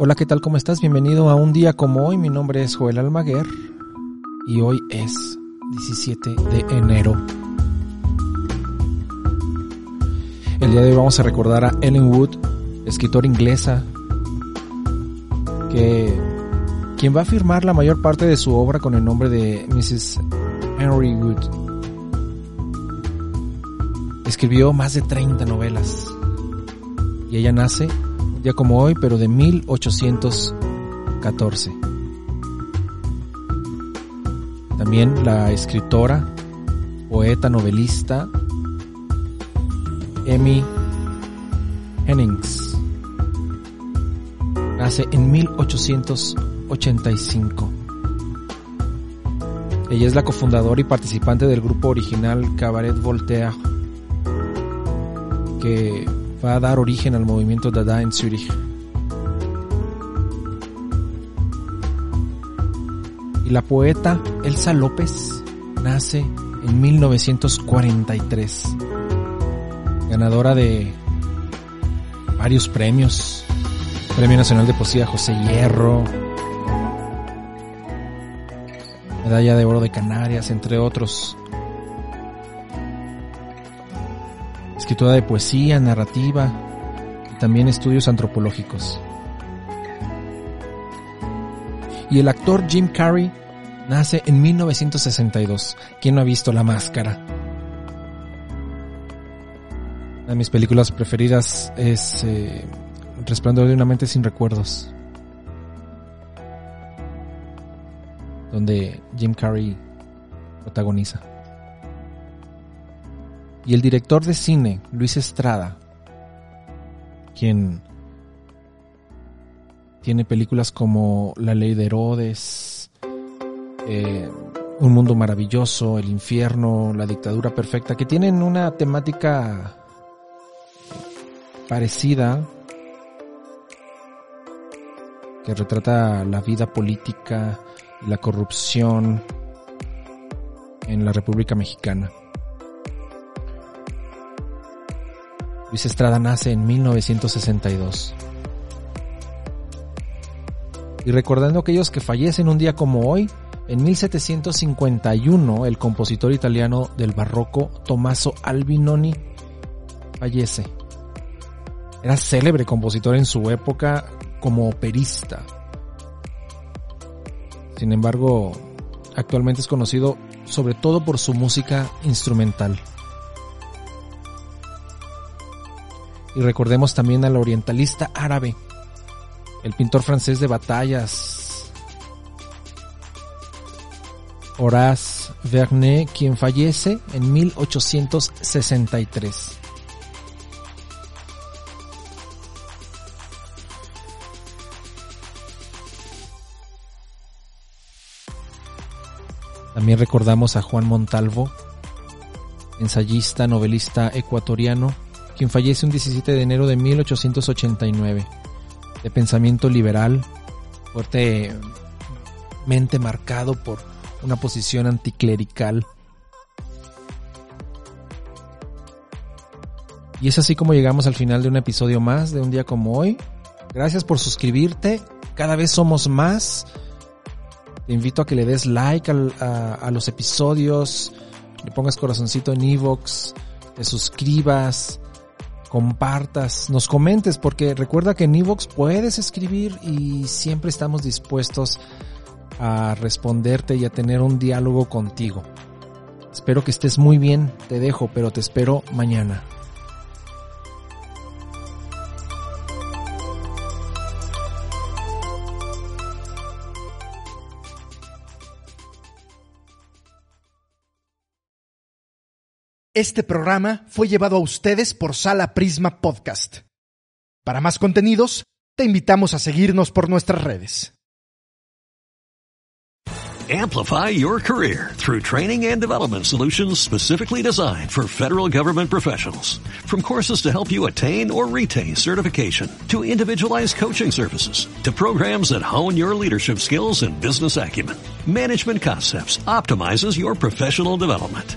Hola, ¿qué tal? ¿Cómo estás? Bienvenido a un día como hoy. Mi nombre es Joel Almaguer y hoy es 17 de enero. El día de hoy vamos a recordar a Ellen Wood, escritora inglesa, que quien va a firmar la mayor parte de su obra con el nombre de Mrs. Henry Wood. Escribió más de 30 novelas y ella nace día como hoy, pero de 1814. También la escritora, poeta, novelista, Emmy Hennings. Nace en 1885. Ella es la cofundadora y participante del grupo original Cabaret Voltaire, que va a dar origen al movimiento Dada en Zurich. Y la poeta Elsa López nace en 1943, ganadora de varios premios, Premio Nacional de Poesía José Hierro, Medalla de Oro de Canarias, entre otros. Escritora de poesía, narrativa y también estudios antropológicos. Y el actor Jim Carrey nace en 1962. ¿Quién no ha visto La Máscara? Una de mis películas preferidas es eh, Resplandor de una mente sin recuerdos. Donde Jim Carrey protagoniza. Y el director de cine, Luis Estrada, quien tiene películas como La ley de Herodes, eh, Un mundo maravilloso, El infierno, La dictadura perfecta, que tienen una temática parecida, que retrata la vida política y la corrupción en la República Mexicana. Luis Estrada nace en 1962. Y recordando aquellos que fallecen un día como hoy, en 1751 el compositor italiano del barroco Tommaso Albinoni fallece. Era célebre compositor en su época como operista. Sin embargo, actualmente es conocido sobre todo por su música instrumental. Y recordemos también al orientalista árabe, el pintor francés de batallas, Horace Vernet, quien fallece en 1863. También recordamos a Juan Montalvo, ensayista, novelista ecuatoriano, quien fallece un 17 de enero de 1889, de pensamiento liberal, fuertemente marcado por una posición anticlerical. Y es así como llegamos al final de un episodio más de un día como hoy. Gracias por suscribirte. Cada vez somos más. Te invito a que le des like a, los episodios, le pongas corazoncito en Evox, te suscribas, compartas, nos comentes, porque recuerda que en Evox puedes escribir y siempre estamos dispuestos a responderte y a tener un diálogo contigo. Espero que estés muy bien, te dejo, pero te espero mañana. Este programa fue llevado a ustedes por Sala Prisma Podcast. Para más contenidos, te invitamos a seguirnos por nuestras redes. Amplify your career through training and development solutions specifically designed for federal government professionals. From courses to help you attain or retain certification, to individualized coaching services, to programs that hone your leadership skills and business acumen, Management Concepts optimizes your professional development.